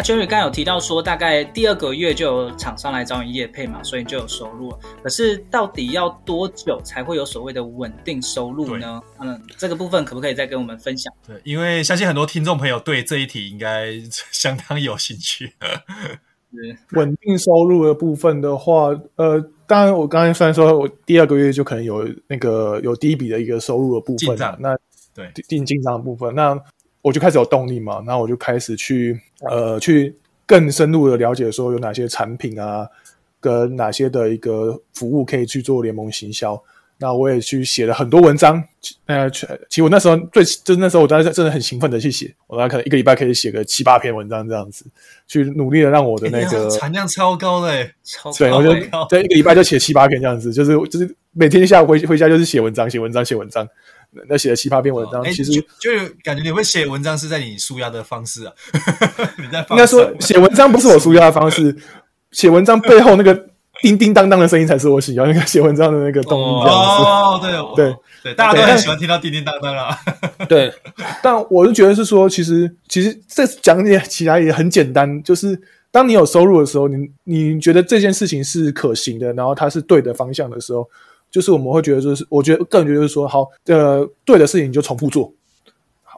好。那 Jerry 刚有提到说，大概第二个月就有厂商来找你业配嘛，所以就有收入了。可是到底要多久才会有所谓的稳定收入呢？嗯，这个部分可不可以再跟我们分享？对，因为相信很多听众朋友对这一题应该相当有兴趣。稳定收入的部分的话，呃，当然我刚才虽然说我第二个月就可能有那个有第一笔的一个收入的部分，那对定进账的部分，那。我就开始有动力嘛，然后我就开始去呃去更深入的了解说有哪些产品啊，跟哪些的一个服务可以去做联盟行销。那我也去写了很多文章，呃，其实我那时候最就是那时候我当时真的很兴奋的去写，我大概可能一个礼拜可以写个七八篇文章这样子，去努力的让我的那个产量超高的，超对，我就对一个礼拜就写七八篇这样子，就是就是每天下午回回家就是写文章，写文章，写文章。那写了七八篇文章，哦、其实就，就感觉你会写文章是在你舒压的方式啊。你在应该说写文章不是我舒压的方式，写文章背后那个叮叮当当的声音才是我喜欢那个写文章的那个动力这样子。哦，对对对，对，大家都很喜欢听到叮叮当当啊。对，但我就觉得是说，其实其实这讲解起来也很简单，就是当你有收入的时候，你你觉得这件事情是可行的，然后它是对的方向的时候。就是我们会觉得，就是我觉得个人觉得就是说，好，呃，对的事情你就重复做。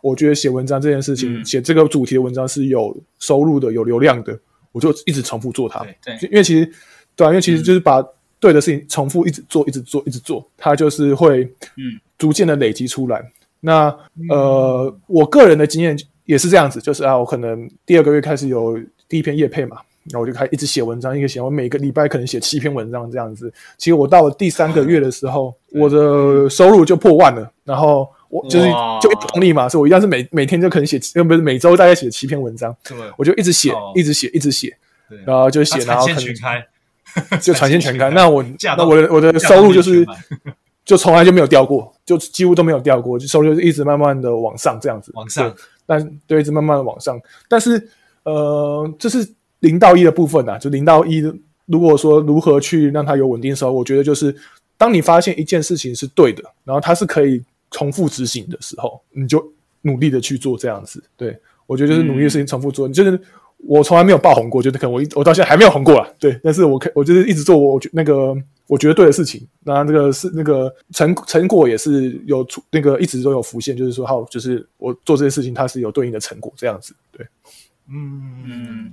我觉得写文章这件事情，写、嗯、这个主题的文章是有收入的、有流量的，我就一直重复做它。对，因为其实，对啊，因为其实就是把对的事情重复一直做、一直做、一直做，它就是会，嗯，逐渐的累积出来。嗯、那呃，我个人的经验也是这样子，就是啊，我可能第二个月开始有第一篇业配嘛。然后我就开始一直写文章，一个写，我每个礼拜可能写七篇文章这样子。其实我到了第三个月的时候，我的收入就破万了。然后我就是就一动力嘛，所以我一样是每每天就可能写，呃，不是每周大概写七篇文章。我就一直写，一直写，一直写，然后就写，然后可能 就产线全开。那我那我的我的收入就是就从来就没有掉过，就几乎都没有掉过，就收入就一直慢慢的往上这样子。往上，但对，一直慢慢的往上。但是呃，就是。零到一的部分啊，就零到一。如果说如何去让它有稳定时候，我觉得就是当你发现一件事情是对的，然后它是可以重复执行的时候，你就努力的去做这样子。对，我觉得就是努力的事情重复做。嗯、就是我从来没有爆红过，就是可能我一我到现在还没有红过啊。对，但是我可我就是一直做我觉那个我觉得对的事情，那这个是那个成成果也是有出那个一直都有浮现，就是说好，就是我做这些事情它是有对应的成果这样子。对。嗯嗯，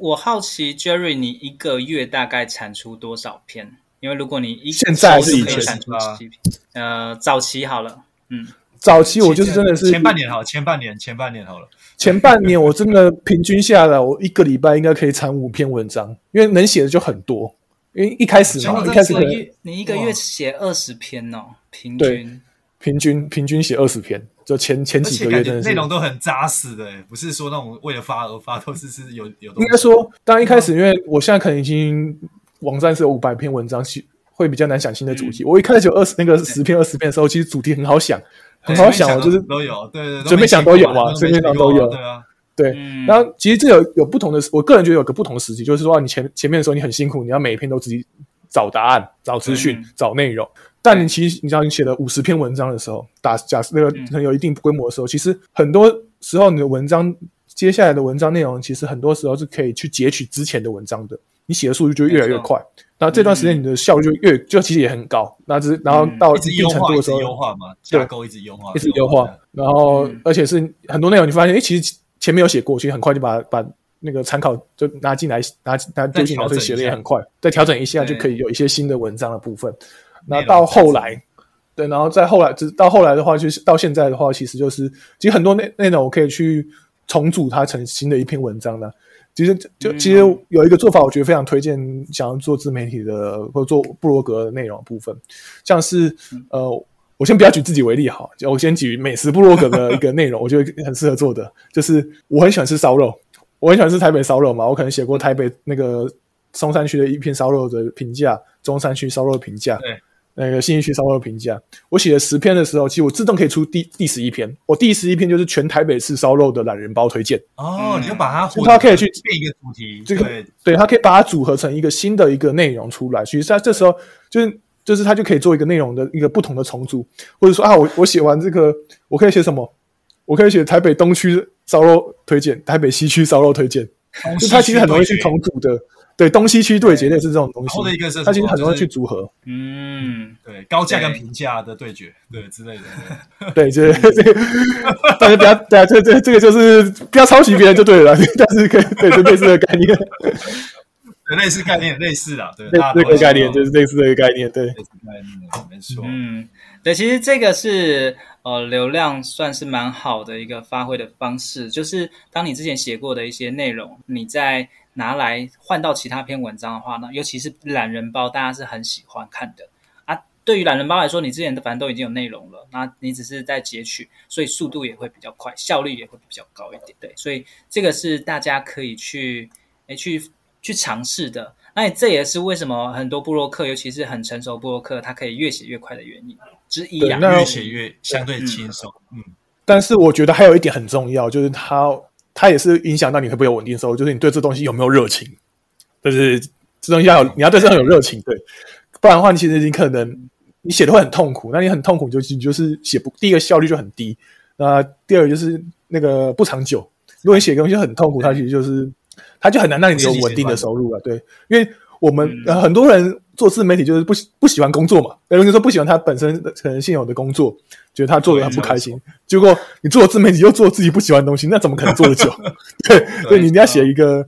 我好奇 Jerry，你一个月大概产出多少篇？因为如果你一现在是可以前产出几篇，呃，早期好了，嗯，早期我就是真的是前半年好，前半年前半年好了，前半年我真的平均下来，我一个礼拜应该可以产五篇文章，因为能写的就很多，因为一开始嘛，一开始可能你一个月写二十篇哦，平均。平均平均写二十篇。就前前几个月真的是内容都很扎实的，不是说那种为了发而发，都是是有有。应该说，当一开始，因为我现在可能已经网站是有五百篇文章，会比较难想新的主题。我一开始有二十那个十篇二十篇的时候，其实主题很好想，很好想，我就是都有，对对，准备想都有嘛，随便想都有，对啊，对。然后其实这有有不同的，我个人觉得有个不同的时期，就是说你前前面的时候你很辛苦，你要每一篇都自己找答案、找资讯、找内容。但你其实，你知道，你写了五十篇文章的时候，打假设那个能有一定规模的时候，其实很多时候你的文章接下来的文章内容，其实很多时候是可以去截取之前的文章的，你写的速度就越来越快。那这段时间你的效率就越、嗯、就其实也很高。那只然后到一定程度的时候，优化嘛，架构一直优化，一直优化。然后、嗯、而且是很多内容，你发现哎，其实前面有写过，其实很快就把把那个参考就拿进来，拿拿丢进来，所以写的也很快。再调整一下就可以有一些新的文章的部分。那到后来。对，然后再后来，直到后来的话，就是到现在的话，其实就是其实很多内内容我可以去重组它成新的一篇文章的。其实就其实有一个做法，我觉得非常推荐想要做自媒体的或者做部落格的内容的部分，像是呃，我先不要举自己为例哈，我先举美食部落格的一个内容，我觉得很适合做的，就是我很喜欢吃烧肉，我很喜欢吃台北烧肉嘛，我可能写过台北那个松山区的一篇烧肉的评价，中山区烧肉的评价。对。那个信义区烧肉的评价，我写了十篇的时候，其实我自动可以出第第十一篇。我第十一篇就是全台北市烧肉的懒人包推荐。哦，你就把它，它可以去变一个主题，这个对，对，它可以把它组合成一个新的一个内容出来。其实在这时候，就是就是它就可以做一个内容的一个不同的重组，或者说啊，我我写完这个，我可以写什么？我可以写台北东区烧肉推荐，台北西区烧肉推荐，就它其实很容易去重组的。对，东西区对决类似这种东西，后的一个是它其实很容易去组合，嗯，对，高价跟平价的对决，对之类的，对，这这个大家不要，对啊，这这这个就是不要抄袭别人就对了，但是可以对，就类似的概念，对，类似概念，类似的，对，类似的概念就是类似这个概念，对，类似概念，没错，嗯，对，其实这个是呃流量算是蛮好的一个发挥的方式，就是当你之前写过的一些内容，你在拿来换到其他篇文章的话呢，尤其是懒人包，大家是很喜欢看的啊。对于懒人包来说，你之前的反正都已经有内容了，那你只是在截取，所以速度也会比较快，效率也会比较高一点。对，所以这个是大家可以去诶去去尝试的。那这也是为什么很多布洛克，尤其是很成熟布洛克，他可以越写越快的原因之一啊。越写越相对轻松。嗯，嗯，但是我觉得还有一点很重要，就是他。它也是影响到你会不会有稳定收入，就是你对这东西有没有热情，就是这东西要有，你要对这很有热情，对，不然的话，你其实你可能你写的会很痛苦，那你很痛苦就是你就是写不，第一个效率就很低，那第二个就是那个不长久。如果你写的东西很痛苦，它其实就是它就很难让你有稳定的收入了，对，因为我们、嗯、很多人做自媒体就是不不喜欢工作嘛，有人说不喜欢他本身可能现有的工作。觉得他做的很不开心，结果你做自媒体又做自己不喜欢的东西，那怎么可能做得久？对，所以你一定要写一个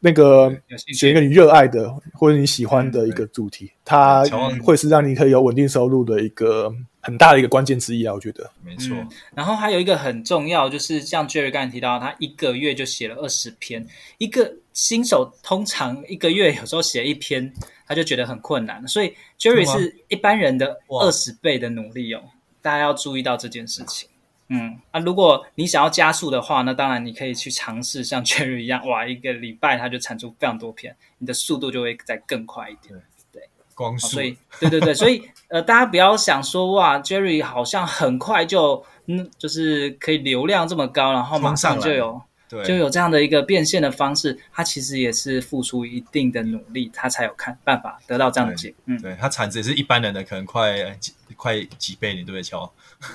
那个写一个你热爱的或者你喜欢的一个主题，它会是让你可以有稳定收入的一个很大的一个关键之一啊！我觉得没错、嗯。然后还有一个很重要，就是像 Jerry 刚才提到，他一个月就写了二十篇，一个新手通常一个月有时候写一篇，他就觉得很困难，所以 Jerry 是一般人的二十倍的努力哦。大家要注意到这件事情，嗯啊，如果你想要加速的话，那当然你可以去尝试像 Jerry 一样，哇，一个礼拜他就产出非常多篇，你的速度就会再更快一点。对，对。光速，所以对对对，所以呃，大家不要想说哇，Jerry 好像很快就嗯，就是可以流量这么高，然后马上就有。对，就有这样的一个变现的方式，他其实也是付出一定的努力，他才有看办法得到这样的结果。嗯，对，他产值也是一般人的可能快几快几倍，你对不对，乔？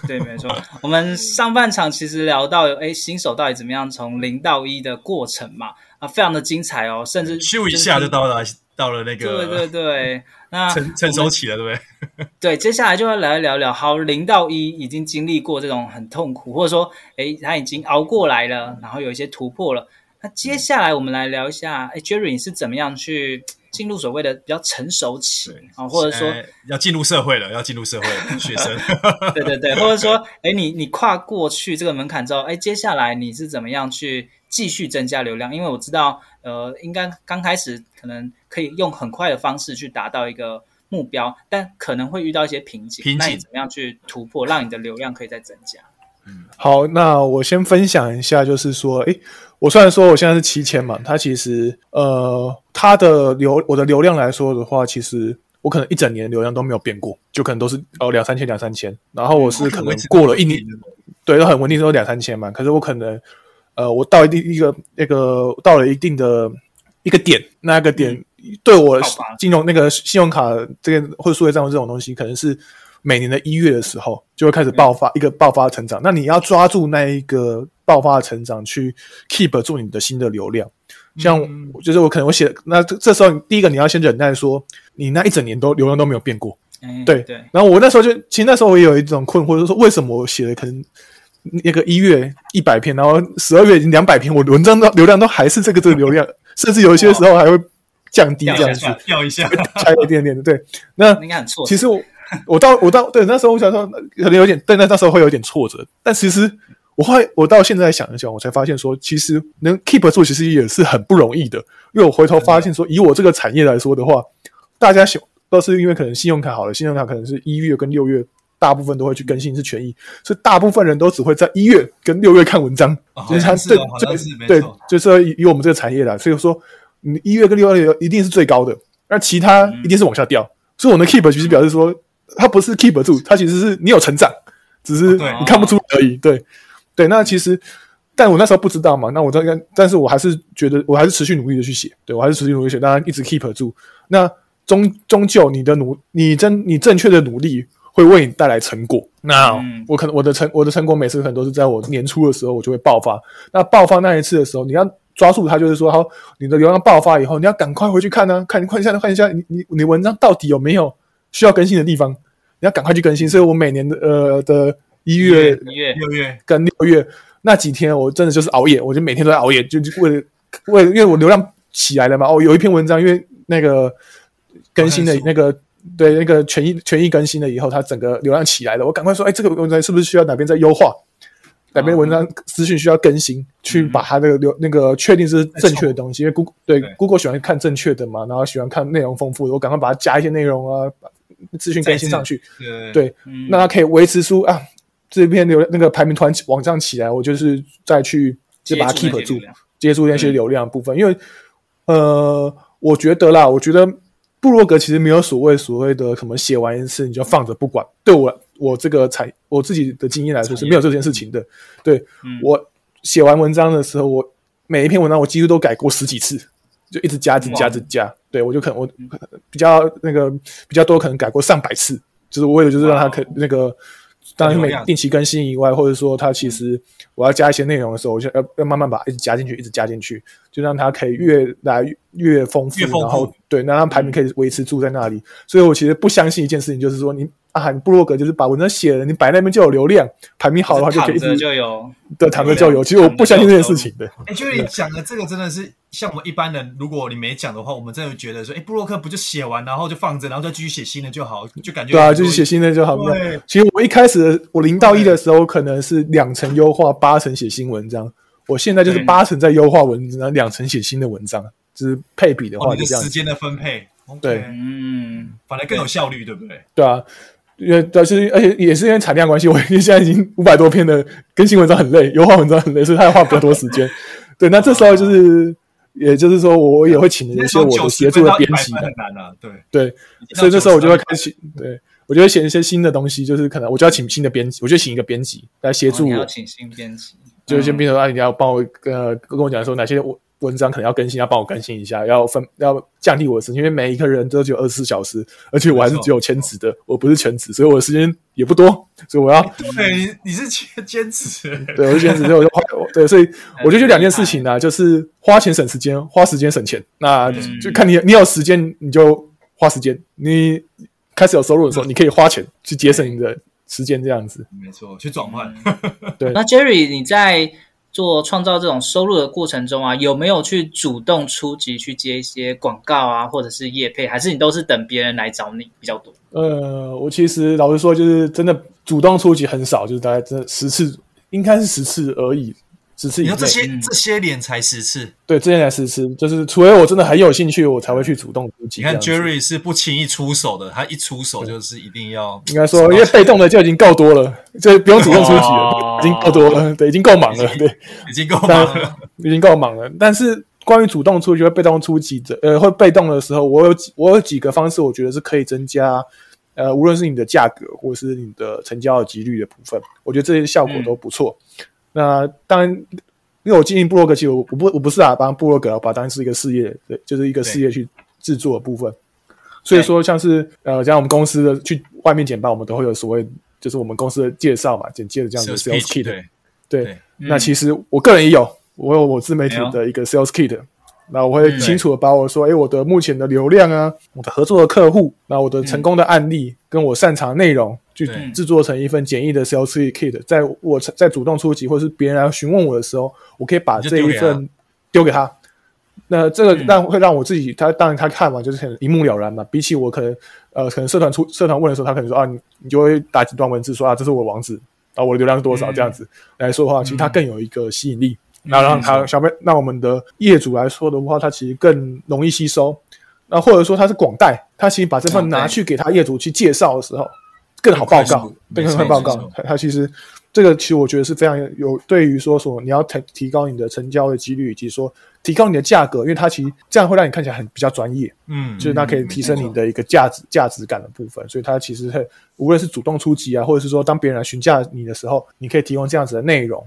对，没错。我们上半场其实聊到，哎，新手到底怎么样从零到一的过程嘛，啊，非常的精彩哦，甚至咻一下就到了。到了那个，对对对，那成成熟期了，对不对？对，接下来就要来聊聊，好，零到一已经经历过这种很痛苦，或者说，哎，他已经熬过来了，然后有一些突破了。那接下来我们来聊一下，哎，Jerry 你是怎么样去进入所谓的比较成熟期啊？或者说要进入社会了，要进入社会了，学生，对对对，或者说，哎，你你跨过去这个门槛之后，哎，接下来你是怎么样去继续增加流量？因为我知道，呃，应该刚开始可能。可以用很快的方式去达到一个目标，但可能会遇到一些瓶颈。瓶颈，那你怎么样去突破，让你的流量可以再增加？嗯，好，那我先分享一下，就是说，诶，我虽然说我现在是七千嘛，它其实，呃，它的流我的流量来说的话，其实我可能一整年流量都没有变过，就可能都是哦两三千两三千，然后我是可能过了一年，对，都很稳定，都两三千嘛。可是我可能，呃，我到一定一个那个到了一定的一个点，那个点。嗯对我金融那个信用卡这个或者数位账户这种东西，可能是每年的一月的时候就会开始爆发一个爆发成长。那你要抓住那一个爆发的成长去 keep 住你的新的流量。像就是我可能我写那这这时候第一个你要先忍耐，说你那一整年都流量都没有变过。对对。然后我那时候就其实那时候我也有一种困惑，就是说为什么我写的可能那个一月一百篇，然后十二月已经两百篇，我文章的流量都还是这个这个流量，甚至有一些时候还会。降低这样子，掉一下，差一点点的。对，那应该很挫折。其实我我到我到对那时候我想说可能有点，对，那那时候会有点挫折。但其实我后来我到现在想一想，我才发现说，其实能 keep 住其实也是很不容易的。因为我回头发现说，以我这个产业来说的话，大家想都是因为可能信用卡好了，信用卡可能是一月跟六月大部分都会去更新是权益，所以大部分人都只会在一月跟六月看文章。就是他对对，就是以以我们这个产业来，所以说。你一月跟六月一定是最高的，那其他一定是往下掉。嗯、所以我们 keep 其实表示说，它不是 keep 住，它其实是你有成长，只是你看不出而已。对，对。那其实，但我那时候不知道嘛。那我这个，但是我还是觉得，我还是持续努力的去写。对，我还是持续努力写，大家一直 keep 住。那终终究你的努，你真你正确的努力会为你带来成果。那、嗯、我可能我的成我的成果每次可能都是在我年初的时候，我就会爆发。那爆发那一次的时候，你要。抓住他，就是说，好，你的流量爆发以后，你要赶快回去看呢、啊，看，看一下，看一下，你你你文章到底有没有需要更新的地方，你要赶快去更新。所以我每年的呃的一月、一月、六月跟六月那几天，我真的就是熬夜，我就每天都在熬夜，就就为了为了，因为我流量起来了嘛。哦，有一篇文章，因为那个更新的那个对那个权益权益更新了以后，它整个流量起来了，我赶快说，哎，这个文章是不是需要哪边再优化？哪篇文章资讯需要更新，去把它那个流那个确定是正确的东西，因为 Google 对 Google 喜欢看正确的嘛，然后喜欢看内容丰富的，我赶快把它加一些内容啊，把资讯更新上去。对，那它可以维持出啊这篇流那个排名突然往上起来，我就是再去就把它 keep 住，接触那些流量部分。因为呃，我觉得啦，我觉得部落格其实没有所谓所谓的什么写完一次你就放着不管，对我。我这个才我自己的经验来说是没有这件事情的。对、嗯、我写完文章的时候，我每一篇文章我几乎都改过十几次，就一直加、一直加、一直加。对我就可能我比较那个比较多，可能改过上百次，就是为了就是让它可那个。当然，每定期更新以外，或者说它其实我要加一些内容的时候，我就要要慢慢把一直加进去，一直加进去，就让它可以越来越丰富，富，然后对，那它排名可以维持住在那里。所以我其实不相信一件事情，就是说你啊，你部落格就是把文章写了，你摆那边就有流量，排名好的话就可以一直就有，对，躺着就有。其实我不相信这件事情的。哎，就是你讲的这个真的是。像我们一般人，如果你没讲的话，我们真的觉得说，哎，部落客不就写完，然后就放着，然后再继续写新的就好，就感觉对啊，就是写新的就好。对，其实我一开始我零到一的时候，可能是两层优化，八成写新文章。我现在就是八成在优化文章，两层写新的文章，就是配比的话，就这样。时间的分配，对，嗯，反而更有效率，对不对？对啊，因为但是而且也是因为产量关系，我因为现在已经 五百多篇的更新文章很累，优化文章很累，所以他要花比较多时间。对，那这时候就是。也就是说，我也会请一些我的协助的编辑，很难啊，对对，所以这时候我就会开始，对我就会写一些新的东西，就是可能我就要请新的编辑，我就请一个编辑来协助我，要请新编辑，就是先编辑说啊，你要帮我呃跟我讲说哪些我。文章可能要更新，要帮我更新一下，要分要降低我的时间，因为每一个人都只有二十四小时，而且我还是只有全职的，我不是全职，所以我的时间也不多，所以我要对，你你是兼兼职，对，我是兼职，所以我就花对，所以 我就觉得两件事情呢、啊，就是花钱省时间，花时间省钱，那就看你你有时间你就花时间，你开始有收入的时候，你可以花钱去节省你的时间，这样子，没错，去转换。对，那 Jerry 你在。做创造这种收入的过程中啊，有没有去主动出击去接一些广告啊，或者是业配，还是你都是等别人来找你比较多？呃，我其实老实说，就是真的主动出击很少，就是大概这十次，应该是十次而已。只是你说这些、嗯、这些年才十次，对，这些年才十次，就是除非我真的很有兴趣，我才会去主动出击。你看 Jerry 是不轻易出手的，他一出手就是一定要。应该说，因为被动的就已经够多了，就不用主动出击了，哦、已经够多了，对，已经够忙了，对，已经够忙了，已经够忙了。但是关于主动出击、会被动出击的，呃，会被动的时候，我有我有几个方式，我觉得是可以增加，呃，无论是你的价格或是你的成交的几率的部分，我觉得这些效果都不错。嗯、那当然。因为我经营部落格，其实我我不我不是啊，帮部落格，我把它当成是一个事业，对，就是一个事业去制作的部分。所以说像是呃，像我们公司的去外面简报，我们都会有所谓就是我们公司的介绍嘛，简介的这样的 sales kit。对，对，那其实我个人也有，我有我自媒体的一个 sales kit。那我会清楚的把我说，哎，我的目前的流量啊，我的合作的客户，那我的成功的案例，跟我擅长的内容，去制作成一份简易的 sales kit，在我在主动出击或是别人来询问我的时候，我可以把这一份丢给他。那这个让会让我自己，他当然他看嘛，就是很一目了然嘛。比起我可能呃，可能社团出社团问的时候，他可能说啊，你你就会打几段文字说啊，这是我网址，啊，我的流量是多少这样子来说的话，其实它更有一个吸引力。那让他小妹，那我们的业主来说的话，他其实更容易吸收。那或者说他是广带，他其实把这份拿去给他业主去介绍的时候，更好报告，更快报告。他他其实这个其实我觉得是非常有对于说说你要提提高你的成交的几率，以及说提高你的价格，因为它其实这样会让你看起来很比较专业。嗯，就是它可以提升你的一个价值价值感的部分。所以它其实会无论是主动出击啊，或者是说当别人来询价你的时候，你可以提供这样子的内容。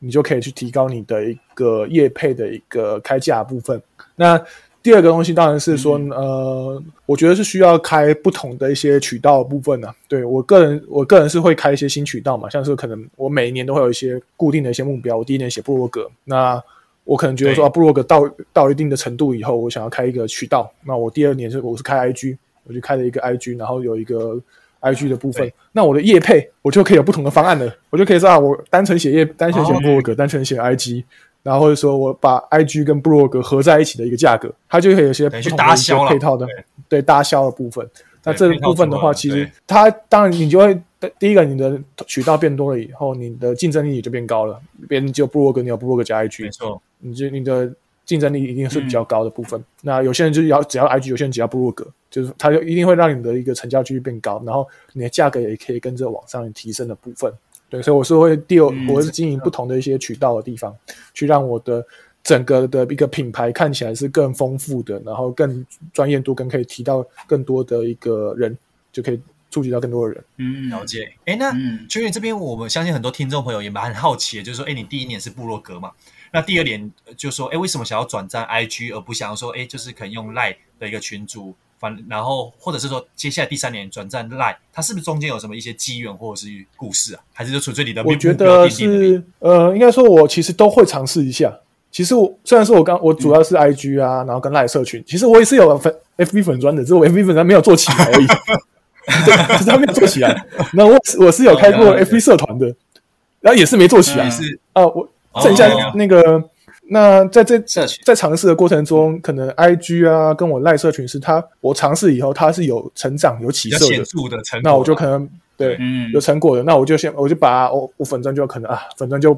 你就可以去提高你的一个业配的一个开价部分。那第二个东西当然是说，呃，我觉得是需要开不同的一些渠道的部分呢。对，我个人，我个人是会开一些新渠道嘛，像是可能我每一年都会有一些固定的一些目标。我第一年写部落格，那我可能觉得说，部落格到到一定的程度以后，我想要开一个渠道。那我第二年是我是开 IG，我就开了一个 IG，然后有一个。I G 的部分，那我的业配我就可以有不同的方案了。我就可以说啊，我单纯写业，单纯写部落格，单纯写 I G，然后或者说我把 I G 跟部落格合在一起的一个价格，它就会有些不同的一些配套的，对搭销的部分。那这个部分的话，其实它当然你就会第一个你的渠道变多了以后，你的竞争力也就变高了。别人只有部落格，你有部落格加 I G，没错，你就你的。竞争力一定是比较高的部分。嗯、那有些人就是要只要 IG，有些人只要部落格，就是它就一定会让你的一个成交几率变高，然后你的价格也可以跟着往上提升的部分。对，所以我是会第二，我是经营不同的一些渠道的地方，嗯、去让我的整个的一个品牌看起来是更丰富的，然后更专业度，跟可以提到更多的一个人，就可以触及到更多的人。嗯，了解。哎，那秋月、嗯、这边，我们相信很多听众朋友也蛮好奇的，就是说，哎，你第一年是部落格嘛？那第二点就说，哎，为什么想要转战 IG，而不想要说，哎，就是可能用 Line 的一个群组，反然后或者是说，接下来第三年转战 Line，它是不是中间有什么一些机缘或者是故事啊？还是就纯粹你的？我觉得是，呃，应该说，我其实都会尝试一下。其实我虽然说我刚我主要是 IG 啊，嗯、然后跟 Line 社群，其实我也是有粉 FB 粉专的，只是我 FB 粉专没有做起来而已。对，其实还没有做起来。那我我是有开过 FB 社团的，然后也是没做起来。是啊，我。剩下那个，哦、那在这在尝试的过程中，可能 I G 啊，跟我赖社群是它，我尝试以后它是有成长、有起色的，的成那我就可能对，嗯，有成果的，那我就先我就把我我粉钻就可能啊，粉钻就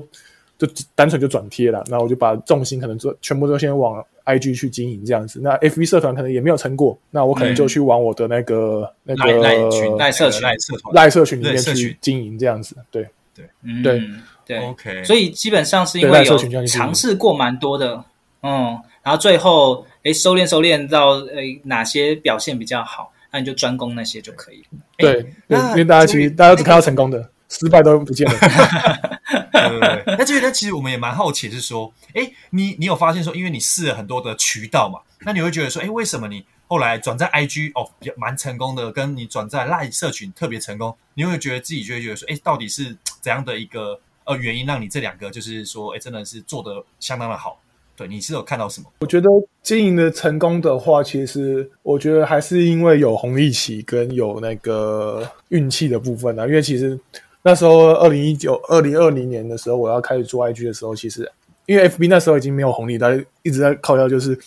就单纯就转贴了，那我就把重心可能就全部都先往 I G 去经营这样子。那 F B 社团可能也没有成果，那我可能就去往我的那个、嗯、那个赖群赖社群赖社团。赖社群里面去经营这样子。对。对。对。对，OK，所以基本上是因为有尝试过蛮多的，嗯，然后最后诶收敛收敛到诶哪些表现比较好，那你就专攻那些就可以了。对，对，因为大家其实大家都只看到成功的，失败都不见了。对对对。那这边其实我们也蛮好奇，是说，诶你你有发现说，因为你试了很多的渠道嘛，那你会觉得说，诶为什么你后来转在 IG 哦，比较蛮成功的，跟你转在 Line 社群特别成功，你会觉得自己就会觉得说，诶到底是怎样的一个？呃，原因让你这两个就是说，哎，真的是做的相当的好。对，你是有看到什么？我觉得经营的成功的话，其实我觉得还是因为有红利期跟有那个运气的部分啊。因为其实那时候二零一九、二零二零年的时候，我要开始做 IG 的时候，其实因为 FB 那时候已经没有红利，但一直在靠要，就是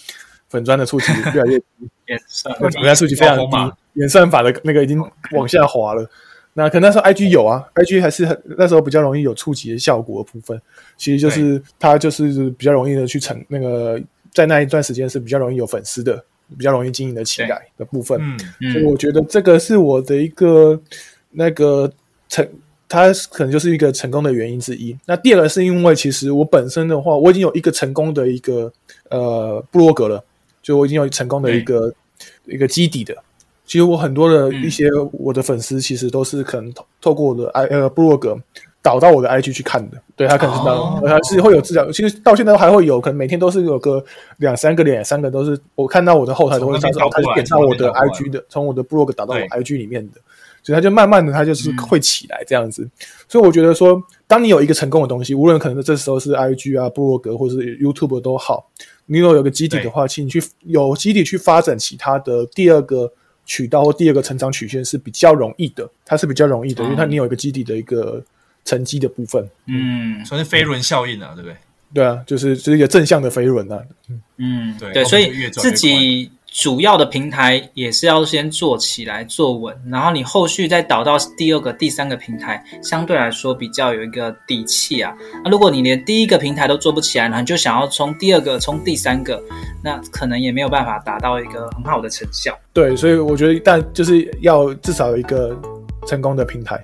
粉砖的触及越来越低，粉砖触及非常低，演算法的那个已经往下滑了。那可能那时候 I G 有啊，I G 还是很那时候比较容易有触及的效果的部分，其实就是它就是比较容易的去成那个在那一段时间是比较容易有粉丝的，比较容易经营的起来的部分。嗯，所以我觉得这个是我的一个那个成，它可能就是一个成功的原因之一。那第二个是因为其实我本身的话，我已经有一个成功的一个呃部落格了，就我已经有成功的一个一个基底的。其实我很多的一些我的粉丝，其实都是可能透透过我的 i 呃部落格导导到我的 IG 去看的。对，他可能知道，哦、他是会有资料。其实到现在还会有，可能每天都是有个两三个、两三个都是我看到我的后台都会上，然后他就点到我的 IG 的，从我的 blog 导到我 IG 里面的，所以他就慢慢的他就是会起来这样子。嗯、所以我觉得说，当你有一个成功的东西，无论可能这时候是 IG 啊、blog 或是 YouTube 都好，你有有个基底的话，请你去有基底去发展其他的第二个渠道或第二个成长曲线是比较容易的，它是比较容易的，因为它你有一个基底的一个。沉积的部分，嗯，算是飞轮效应啊，对不对？对啊，就是就是一个正向的飞轮啊，嗯，对对，所以自己主要的平台也是要先做起来做稳，然后你后续再导到第二个、第三个平台，相对来说比较有一个底气啊。那如果你连第一个平台都做不起来，那你就想要冲第二个、冲第三个，那可能也没有办法达到一个很好的成效。对，所以我觉得，但就是要至少有一个成功的平台。